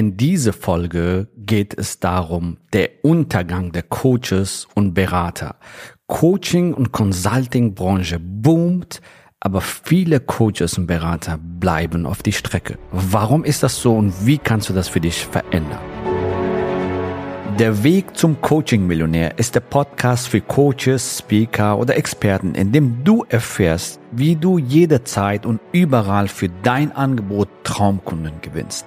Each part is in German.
In dieser Folge geht es darum, der Untergang der Coaches und Berater. Coaching und Consulting Branche boomt, aber viele Coaches und Berater bleiben auf die Strecke. Warum ist das so und wie kannst du das für dich verändern? Der Weg zum Coaching-Millionär ist der Podcast für Coaches, Speaker oder Experten, in dem du erfährst, wie du jederzeit und überall für dein Angebot Traumkunden gewinnst.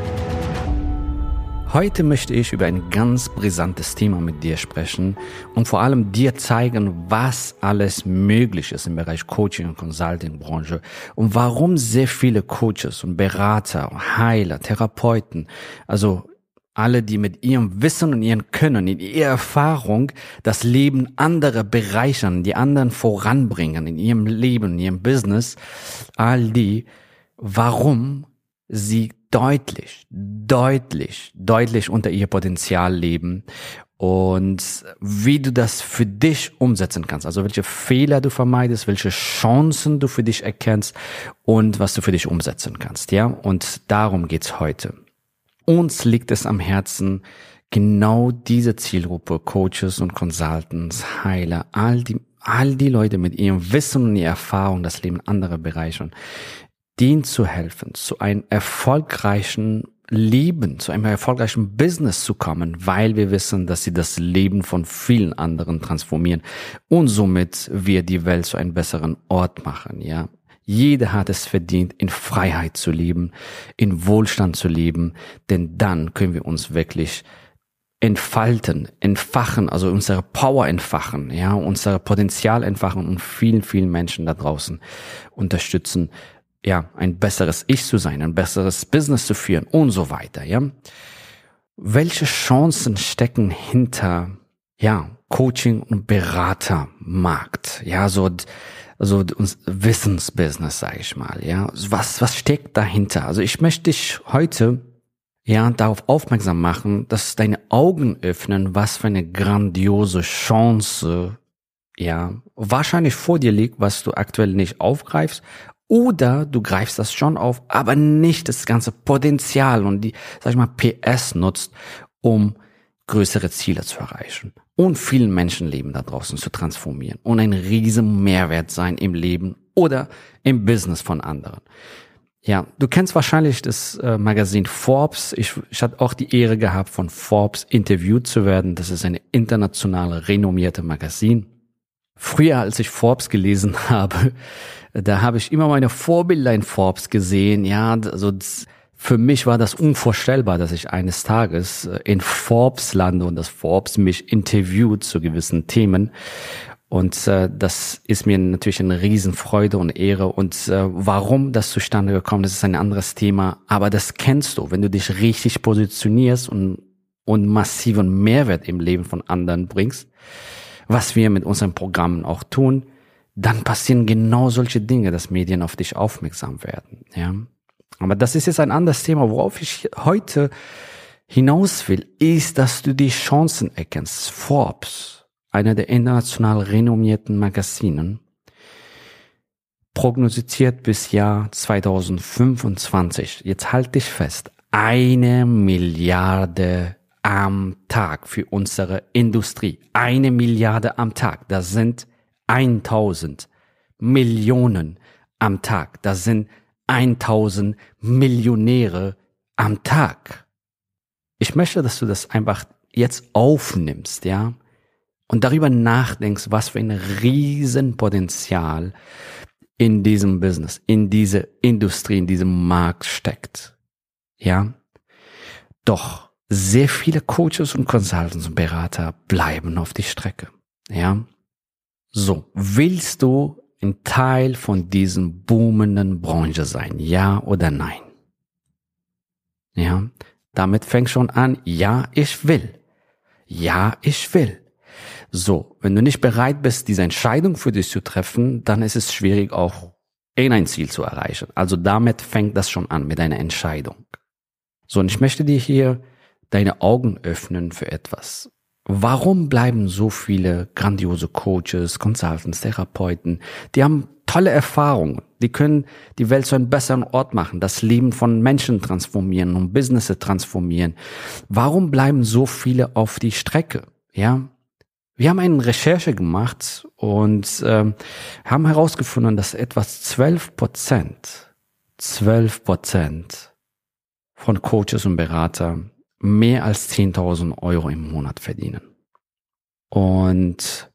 Heute möchte ich über ein ganz brisantes Thema mit dir sprechen und vor allem dir zeigen, was alles möglich ist im Bereich Coaching und Consulting Branche und warum sehr viele Coaches und Berater, Heiler, Therapeuten, also alle, die mit ihrem Wissen und ihrem Können, in ihrer Erfahrung das Leben anderer bereichern, die anderen voranbringen in ihrem Leben, in ihrem Business, all die, warum sie deutlich, deutlich, deutlich unter ihr Potenzial leben und wie du das für dich umsetzen kannst. Also welche Fehler du vermeidest, welche Chancen du für dich erkennst und was du für dich umsetzen kannst. Ja, und darum geht's heute. Uns liegt es am Herzen, genau diese Zielgruppe, Coaches und Consultants, Heiler, all die, all die Leute mit ihrem Wissen und ihrer Erfahrung das Leben anderer bereichern, denen zu helfen, zu einem erfolgreichen Leben, zu einem erfolgreichen Business zu kommen, weil wir wissen, dass sie das Leben von vielen anderen transformieren und somit wir die Welt zu einem besseren Ort machen, ja. Jeder hat es verdient, in Freiheit zu leben, in Wohlstand zu leben, denn dann können wir uns wirklich entfalten, entfachen, also unsere Power entfachen, ja, unser Potenzial entfachen und vielen, vielen Menschen da draußen unterstützen, ja, ein besseres Ich zu sein, ein besseres Business zu führen und so weiter, ja. Welche Chancen stecken hinter, ja, Coaching und Beratermarkt? Ja, so, also Wissensbusiness, sage ich mal, ja. Was, was steckt dahinter? Also ich möchte dich heute, ja, darauf aufmerksam machen, dass deine Augen öffnen, was für eine grandiose Chance ja, wahrscheinlich vor dir liegt, was du aktuell nicht aufgreifst oder du greifst das schon auf, aber nicht das ganze Potenzial und die, sag ich mal, PS nutzt, um größere Ziele zu erreichen und vielen Menschenleben da draußen zu transformieren und ein riesen Mehrwert sein im Leben oder im Business von anderen. Ja, du kennst wahrscheinlich das äh, Magazin Forbes. Ich, ich hatte auch die Ehre gehabt, von Forbes interviewt zu werden. Das ist eine internationale renommierte Magazin. Früher, als ich Forbes gelesen habe, da habe ich immer meine Vorbilder in Forbes gesehen. Ja, also für mich war das unvorstellbar, dass ich eines Tages äh, in Forbes lande und dass Forbes mich interviewt zu gewissen Themen. Und äh, das ist mir natürlich eine Riesenfreude und Ehre. Und äh, warum das zustande gekommen ist, ist ein anderes Thema. Aber das kennst du, wenn du dich richtig positionierst und, und massiven Mehrwert im Leben von anderen bringst, was wir mit unseren Programmen auch tun, dann passieren genau solche Dinge, dass Medien auf dich aufmerksam werden. Ja, aber das ist jetzt ein anderes Thema, worauf ich heute hinaus will, ist, dass du die Chancen erkennst. Forbes, einer der international renommierten Magazinen, prognostiziert bis Jahr 2025. Jetzt halt dich fest. Eine Milliarde am Tag für unsere Industrie. Eine Milliarde am Tag. Das sind 1000 Millionen am Tag. Das sind 1000 Millionäre am Tag. Ich möchte, dass du das einfach jetzt aufnimmst, ja, und darüber nachdenkst, was für ein Riesenpotenzial in diesem Business, in diese Industrie, in diesem Markt steckt. Ja. Doch sehr viele Coaches und Consultants und Berater bleiben auf die Strecke. Ja. So, willst du ein Teil von diesem boomenden Branche sein? Ja oder nein? Ja. Damit fängt schon an, ja, ich will. Ja, ich will. So, wenn du nicht bereit bist, diese Entscheidung für dich zu treffen, dann ist es schwierig, auch in ein Ziel zu erreichen. Also damit fängt das schon an mit einer Entscheidung. So, und ich möchte dir hier deine Augen öffnen für etwas. Warum bleiben so viele grandiose Coaches, Consultants, Therapeuten, die haben tolle Erfahrungen, die können die Welt zu einem besseren Ort machen, das Leben von Menschen transformieren und Businesses transformieren. Warum bleiben so viele auf die Strecke? Ja, wir haben eine Recherche gemacht und ähm, haben herausgefunden, dass etwas 12 Prozent, 12 Prozent von Coaches und Beratern mehr als 10.000 Euro im Monat verdienen. Und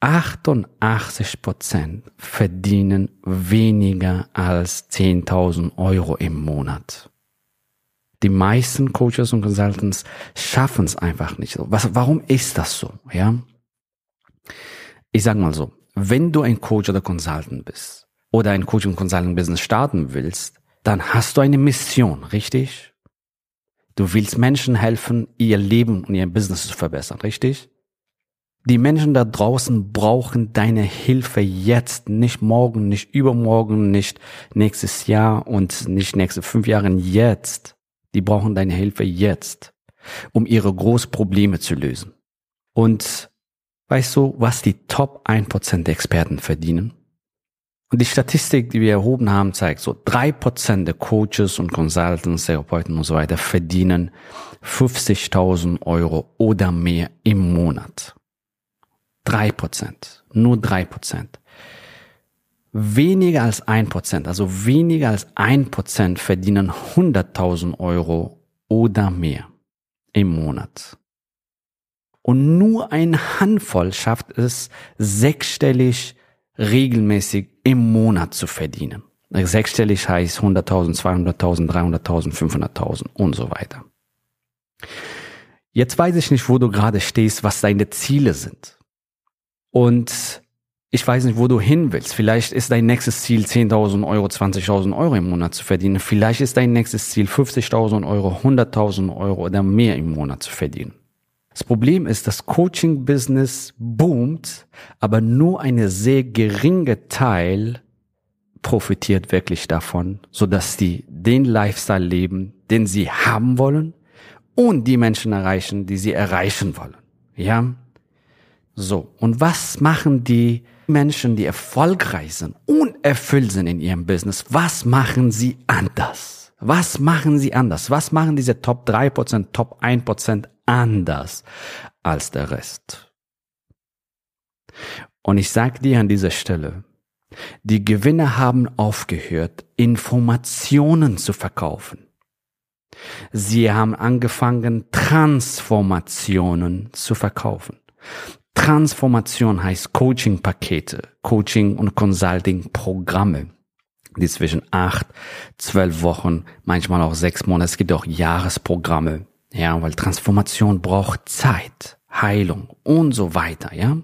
88 Prozent verdienen weniger als 10.000 Euro im Monat. Die meisten Coaches und Consultants schaffen es einfach nicht so. Was, warum ist das so? Ja, ich sag mal so: Wenn du ein Coach oder Consultant bist oder ein Coach und Consulting Business starten willst, dann hast du eine Mission, richtig? Du willst Menschen helfen, ihr Leben und ihr Business zu verbessern, richtig? Die Menschen da draußen brauchen deine Hilfe jetzt, nicht morgen, nicht übermorgen, nicht nächstes Jahr und nicht nächste fünf Jahre, jetzt. Die brauchen deine Hilfe jetzt, um ihre Großprobleme zu lösen. Und weißt du, was die Top 1% der Experten verdienen? Und die Statistik, die wir erhoben haben, zeigt so, drei Prozent der Coaches und Consultants, Therapeuten und so weiter verdienen 50.000 Euro oder mehr im Monat. Drei Prozent. Nur drei Prozent. Weniger als ein Prozent, also weniger als ein Prozent verdienen 100.000 Euro oder mehr im Monat. Und nur eine Handvoll schafft es, sechsstellig regelmäßig im Monat zu verdienen. Sechsstellig heißt 100.000, 200.000, 300.000, 500.000 und so weiter. Jetzt weiß ich nicht, wo du gerade stehst, was deine Ziele sind. Und ich weiß nicht, wo du hin willst. Vielleicht ist dein nächstes Ziel 10.000 Euro, 20.000 Euro im Monat zu verdienen. Vielleicht ist dein nächstes Ziel 50.000 Euro, 100.000 Euro oder mehr im Monat zu verdienen. Das Problem ist, das Coaching-Business boomt, aber nur eine sehr geringe Teil profitiert wirklich davon, so dass die den Lifestyle leben, den sie haben wollen und die Menschen erreichen, die sie erreichen wollen. Ja? So. Und was machen die Menschen, die erfolgreich sind und erfüllt sind in ihrem Business? Was machen sie anders? Was machen sie anders? Was machen diese Top 3%, Top 1% anders als der Rest. Und ich sage dir an dieser Stelle, die Gewinner haben aufgehört, Informationen zu verkaufen. Sie haben angefangen, Transformationen zu verkaufen. Transformation heißt Coaching-Pakete, Coaching- und Consulting-Programme, die zwischen acht, zwölf Wochen, manchmal auch sechs Monate, es gibt auch Jahresprogramme, ja, weil Transformation braucht Zeit, Heilung und so weiter, ja.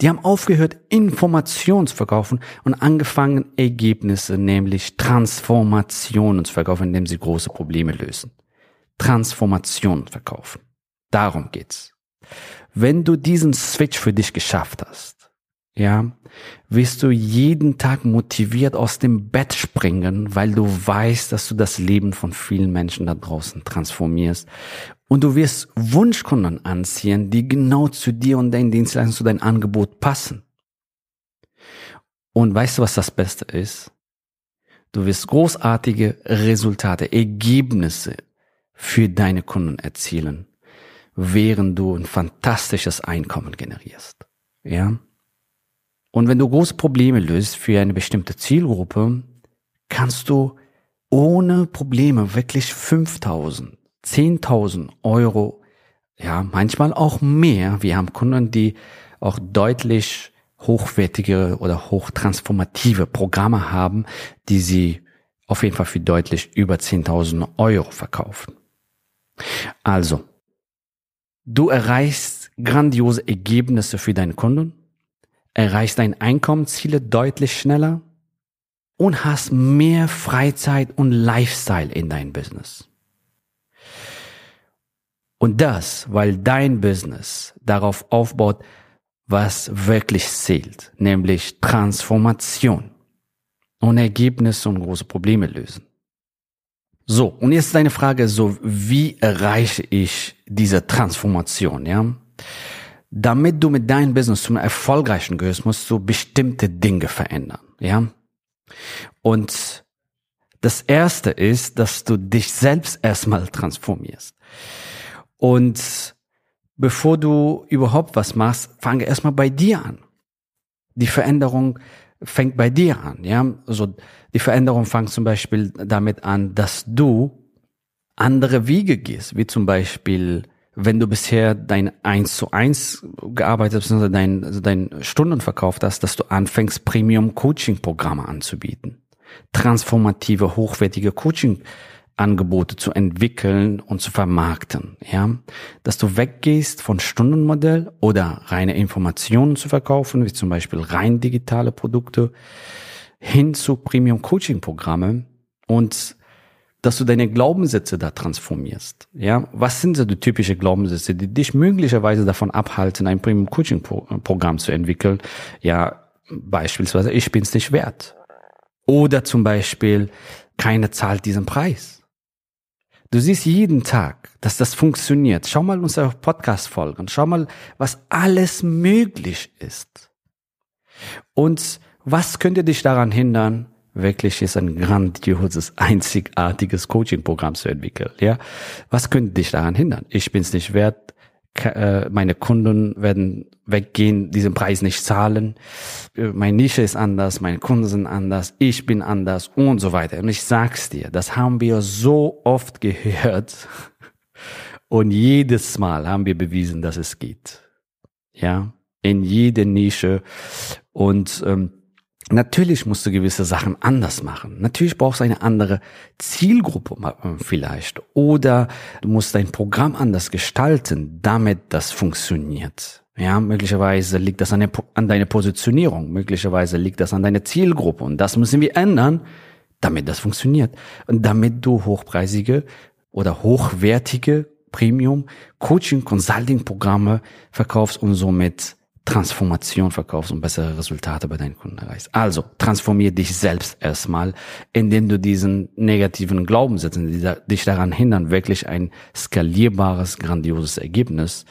Die haben aufgehört, Informationen zu verkaufen und angefangen, Ergebnisse, nämlich Transformationen zu verkaufen, indem sie große Probleme lösen. Transformationen verkaufen. Darum geht's. Wenn du diesen Switch für dich geschafft hast, ja, wirst du jeden Tag motiviert aus dem Bett springen, weil du weißt, dass du das Leben von vielen Menschen da draußen transformierst. Und du wirst Wunschkunden anziehen, die genau zu dir und deinen Dienstleistungen, zu deinem Angebot passen. Und weißt du, was das Beste ist? Du wirst großartige Resultate, Ergebnisse für deine Kunden erzielen, während du ein fantastisches Einkommen generierst. Ja? Und wenn du große Probleme löst für eine bestimmte Zielgruppe, kannst du ohne Probleme wirklich 5000, 10.000 Euro, ja, manchmal auch mehr. Wir haben Kunden, die auch deutlich hochwertige oder hochtransformative Programme haben, die sie auf jeden Fall für deutlich über 10.000 Euro verkaufen. Also, du erreichst grandiose Ergebnisse für deine Kunden erreichst deine Einkommensziele deutlich schneller und hast mehr Freizeit und Lifestyle in dein Business. Und das, weil dein Business darauf aufbaut, was wirklich zählt, nämlich Transformation und Ergebnisse und große Probleme lösen. So, und jetzt deine Frage so, wie erreiche ich diese Transformation, ja? Damit du mit deinem Business zum erfolgreichen gehörst, musst du bestimmte Dinge verändern, ja? Und das erste ist, dass du dich selbst erstmal transformierst. Und bevor du überhaupt was machst, fange erstmal bei dir an. Die Veränderung fängt bei dir an, ja. Also die Veränderung fängt zum Beispiel damit an, dass du andere Wege gehst, wie zum Beispiel, wenn du bisher dein eins zu eins gearbeitet hast, dein, also dein Stunden verkauft hast, dass du anfängst, Premium Coaching Programme anzubieten. Transformative, hochwertige Coaching Angebote zu entwickeln und zu vermarkten, ja, dass du weggehst von Stundenmodell oder reine Informationen zu verkaufen, wie zum Beispiel rein digitale Produkte, hin zu Premium Coaching Programme und dass du deine Glaubenssätze da transformierst. Ja, was sind so die typische Glaubenssätze, die dich möglicherweise davon abhalten, ein Premium Coaching Programm zu entwickeln? Ja, beispielsweise, ich bin's nicht wert. Oder zum Beispiel, keiner zahlt diesen Preis. Du siehst jeden Tag, dass das funktioniert. Schau mal unsere Podcast-Folgen. Schau mal, was alles möglich ist. Und was könnte dich daran hindern, wirklich ist ein grandioses, einzigartiges Coaching-Programm zu entwickeln? Ja, was könnte dich daran hindern? Ich bin es nicht wert. Äh, meine Kunden werden weggehen, diesen Preis nicht zahlen. Äh, meine Nische ist anders, meine Kunden sind anders, ich bin anders und so weiter. Und ich sag's dir, das haben wir so oft gehört. Und jedes Mal haben wir bewiesen, dass es geht. Ja, in jede Nische. Und ähm, Natürlich musst du gewisse Sachen anders machen. Natürlich brauchst du eine andere Zielgruppe äh, vielleicht. Oder du musst dein Programm anders gestalten, damit das funktioniert. Ja, möglicherweise liegt das an, an deiner Positionierung. Möglicherweise liegt das an deiner Zielgruppe. Und das müssen wir ändern, damit das funktioniert. Und damit du hochpreisige oder hochwertige Premium Coaching Consulting Programme verkaufst und somit Transformation verkaufst und bessere Resultate bei deinen Kunden erreichst. Also transformier dich selbst erstmal, indem du diesen negativen Glaubenssätzen, die dich daran hindern, wirklich ein skalierbares, grandioses Ergebnis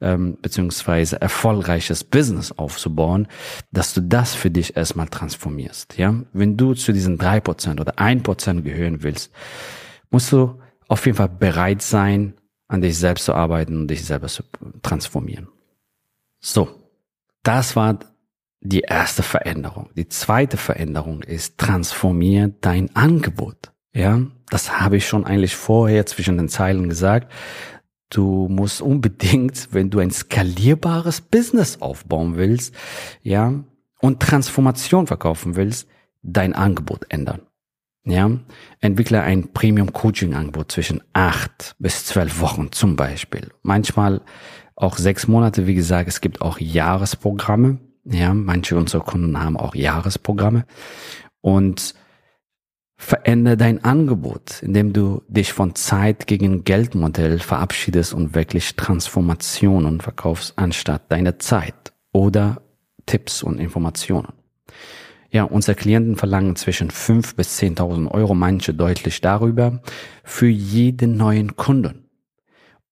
ähm, beziehungsweise erfolgreiches Business aufzubauen, dass du das für dich erstmal transformierst. Ja, wenn du zu diesen drei Prozent oder ein Prozent gehören willst, musst du auf jeden Fall bereit sein, an dich selbst zu arbeiten und dich selber zu transformieren. So, das war die erste Veränderung. Die zweite Veränderung ist, transformier dein Angebot. Ja, das habe ich schon eigentlich vorher zwischen den Zeilen gesagt. Du musst unbedingt, wenn du ein skalierbares Business aufbauen willst, ja, und Transformation verkaufen willst, dein Angebot ändern. Ja, entwickle ein Premium Coaching Angebot zwischen acht bis zwölf Wochen zum Beispiel. Manchmal auch sechs Monate, wie gesagt, es gibt auch Jahresprogramme. Ja, manche unserer Kunden haben auch Jahresprogramme. Und verändere dein Angebot, indem du dich von Zeit gegen Geldmodell verabschiedest und wirklich Transformationen verkaufst, anstatt deine Zeit oder Tipps und Informationen. Ja, unsere Klienten verlangen zwischen fünf bis zehntausend Euro, manche deutlich darüber, für jeden neuen Kunden.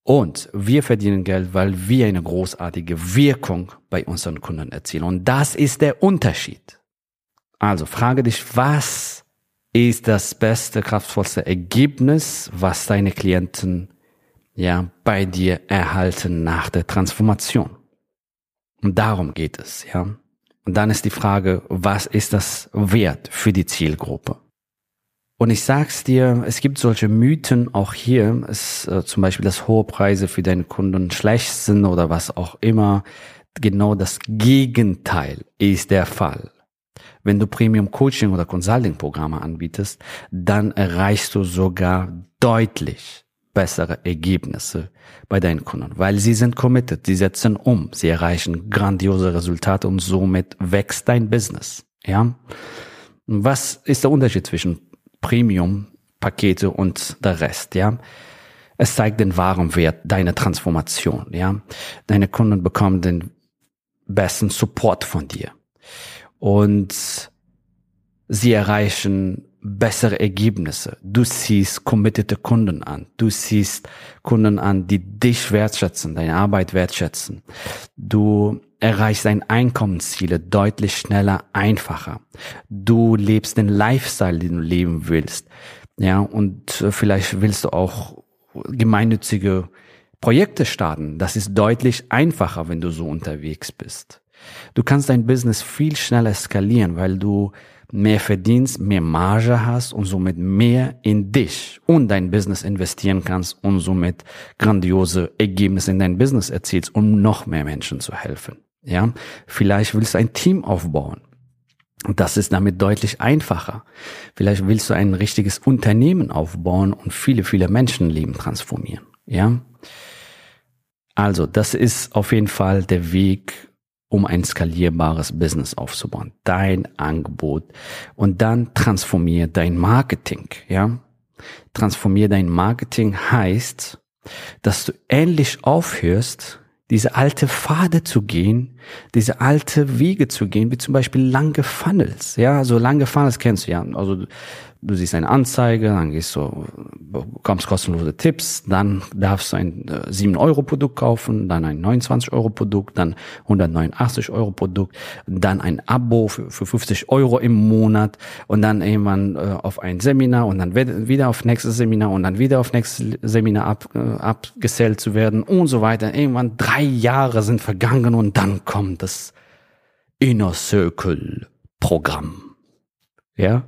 Und wir verdienen Geld, weil wir eine großartige Wirkung bei unseren Kunden erzielen. Und das ist der Unterschied. Also frage dich, was ist das beste, kraftvollste Ergebnis, was deine Klienten ja bei dir erhalten nach der Transformation? Und darum geht es, ja. Und dann ist die Frage, was ist das wert für die Zielgruppe? Und ich sag's dir, es gibt solche Mythen auch hier, es, äh, zum Beispiel, dass hohe Preise für deine Kunden schlecht sind oder was auch immer. Genau das Gegenteil ist der Fall. Wenn du Premium Coaching oder Consulting Programme anbietest, dann erreichst du sogar deutlich bessere Ergebnisse bei deinen Kunden, weil sie sind committed, sie setzen um, sie erreichen grandiose Resultate und somit wächst dein Business. Ja? Was ist der Unterschied zwischen Premium-Pakete und der Rest, ja. Es zeigt den wahren Wert deiner Transformation, ja. Deine Kunden bekommen den besten Support von dir. Und sie erreichen bessere Ergebnisse. Du siehst committete Kunden an. Du siehst Kunden an, die dich wertschätzen, deine Arbeit wertschätzen. Du erreichst deine Einkommensziele deutlich schneller, einfacher. Du lebst den Lifestyle, den du leben willst. Ja, und äh, vielleicht willst du auch gemeinnützige Projekte starten. Das ist deutlich einfacher, wenn du so unterwegs bist. Du kannst dein Business viel schneller skalieren, weil du mehr verdienst, mehr Marge hast und somit mehr in dich und dein Business investieren kannst und somit grandiose Ergebnisse in dein Business erzielst, um noch mehr Menschen zu helfen. Ja, vielleicht willst du ein Team aufbauen. Und das ist damit deutlich einfacher. Vielleicht willst du ein richtiges Unternehmen aufbauen und viele, viele Menschenleben transformieren. Ja. Also, das ist auf jeden Fall der Weg, um ein skalierbares Business aufzubauen. Dein Angebot. Und dann transformier dein Marketing, ja. Transformier dein Marketing heißt, dass du endlich aufhörst, diese alte Pfade zu gehen, diese alte Wege zu gehen, wie zum Beispiel lange Funnels. Ja, so lange Funnels kennst du ja. Also du siehst eine Anzeige, dann gehst du, bekommst kostenlose Tipps, dann darfst du ein 7-Euro-Produkt äh, kaufen, dann ein 29-Euro-Produkt, dann 189-Euro-Produkt, dann ein Abo für, für 50 Euro im Monat und dann irgendwann äh, auf ein Seminar und dann wieder auf nächstes Seminar und dann wieder auf nächstes Seminar ab, äh, abgesellt zu werden und so weiter. Irgendwann drei Jahre sind vergangen und dann kommt das Inner Circle Programm. Ja,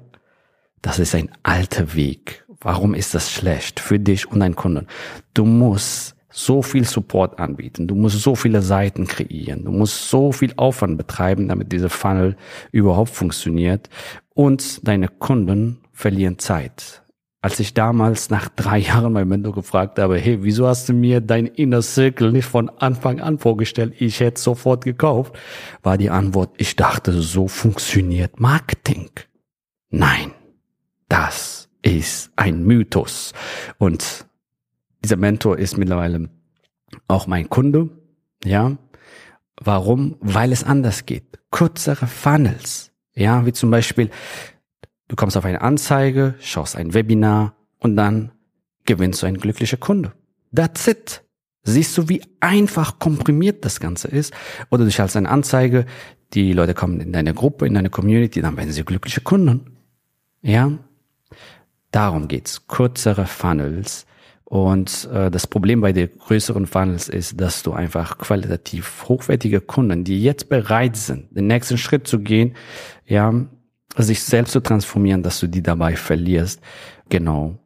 das ist ein alter Weg. Warum ist das schlecht für dich und deinen Kunden? Du musst so viel Support anbieten. Du musst so viele Seiten kreieren. Du musst so viel Aufwand betreiben, damit diese Funnel überhaupt funktioniert. Und deine Kunden verlieren Zeit. Als ich damals nach drei Jahren mein Mentor gefragt habe, hey, wieso hast du mir dein Inner Circle nicht von Anfang an vorgestellt? Ich hätte sofort gekauft, war die Antwort, ich dachte, so funktioniert Marketing. Nein. Das ist ein Mythos. Und dieser Mentor ist mittlerweile auch mein Kunde. Ja. Warum? Weil es anders geht. Kürzere Funnels. Ja, wie zum Beispiel, du kommst auf eine Anzeige, schaust ein Webinar und dann gewinnst du einen glücklichen Kunde. That's it. Siehst du, wie einfach komprimiert das Ganze ist? Oder du schaltest eine Anzeige, die Leute kommen in deine Gruppe, in deine Community, dann werden sie glückliche Kunden. Ja, Darum geht's. Kürzere Funnels. Und äh, das Problem bei den größeren Funnels ist, dass du einfach qualitativ hochwertige Kunden, die jetzt bereit sind, den nächsten Schritt zu gehen, ja, sich selbst zu transformieren, dass du die dabei verlierst. Genau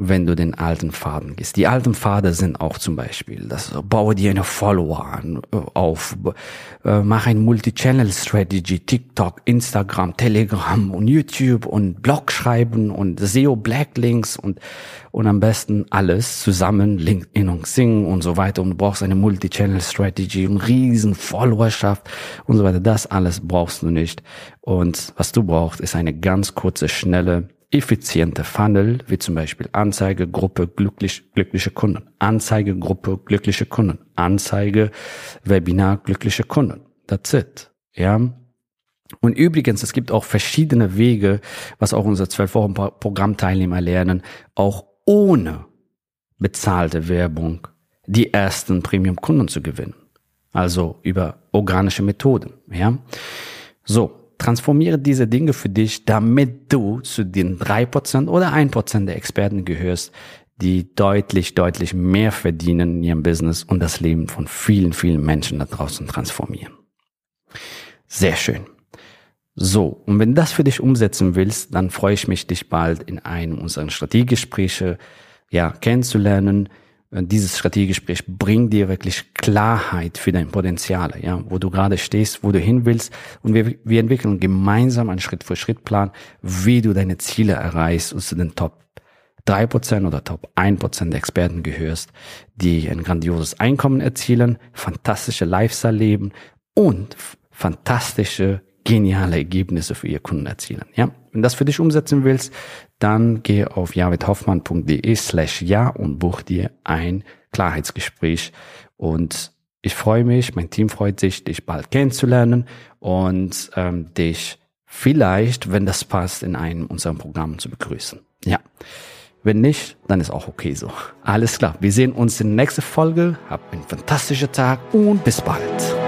wenn du den alten Faden gehst. Die alten Pfade sind auch zum Beispiel, das baue dir eine Follower an, äh, auf, äh, mach ein Multi-Channel-Strategy, TikTok, Instagram, Telegram und YouTube und Blog schreiben und SEO Blacklinks und, und am besten alles zusammen, LinkedIn und Sing und so weiter und du brauchst eine Multi-Channel-Strategy und riesen Followerschaft und so weiter. Das alles brauchst du nicht. Und was du brauchst, ist eine ganz kurze, schnelle, effiziente Funnel, wie zum Beispiel Anzeigegruppe glücklich, glückliche Kunden, Anzeigegruppe glückliche Kunden, Anzeige Webinar glückliche Kunden. That's it. Ja. Und übrigens, es gibt auch verschiedene Wege, was auch unsere zwölf Wochen Programmteilnehmer lernen, auch ohne bezahlte Werbung die ersten Premium-Kunden zu gewinnen. Also über organische Methoden, ja. So transformiere diese Dinge für dich, damit du zu den drei Prozent oder ein Prozent der Experten gehörst, die deutlich, deutlich mehr verdienen in ihrem Business und das Leben von vielen, vielen Menschen da draußen transformieren. Sehr schön. So, und wenn du das für dich umsetzen willst, dann freue ich mich, dich bald in einem unserer Strategiegespräche ja, kennenzulernen dieses Strategiegespräch bringt dir wirklich Klarheit für dein Potenzial, ja, wo du gerade stehst, wo du hin willst. Und wir, wir entwickeln gemeinsam einen Schritt-für-Schritt-Plan, wie du deine Ziele erreichst und zu den Top 3% oder Top 1% der Experten gehörst, die ein grandioses Einkommen erzielen, fantastische Lifestyle leben und fantastische geniale Ergebnisse für ihr Kunden erzielen. Ja, wenn das für dich umsetzen willst, dann geh auf javidhoffmann.de slash ja und buch dir ein Klarheitsgespräch und ich freue mich, mein Team freut sich, dich bald kennenzulernen und ähm, dich vielleicht, wenn das passt, in einem unserer Programme zu begrüßen. Ja. Wenn nicht, dann ist auch okay so. Alles klar. Wir sehen uns in der nächsten Folge. Hab einen fantastischen Tag und bis bald.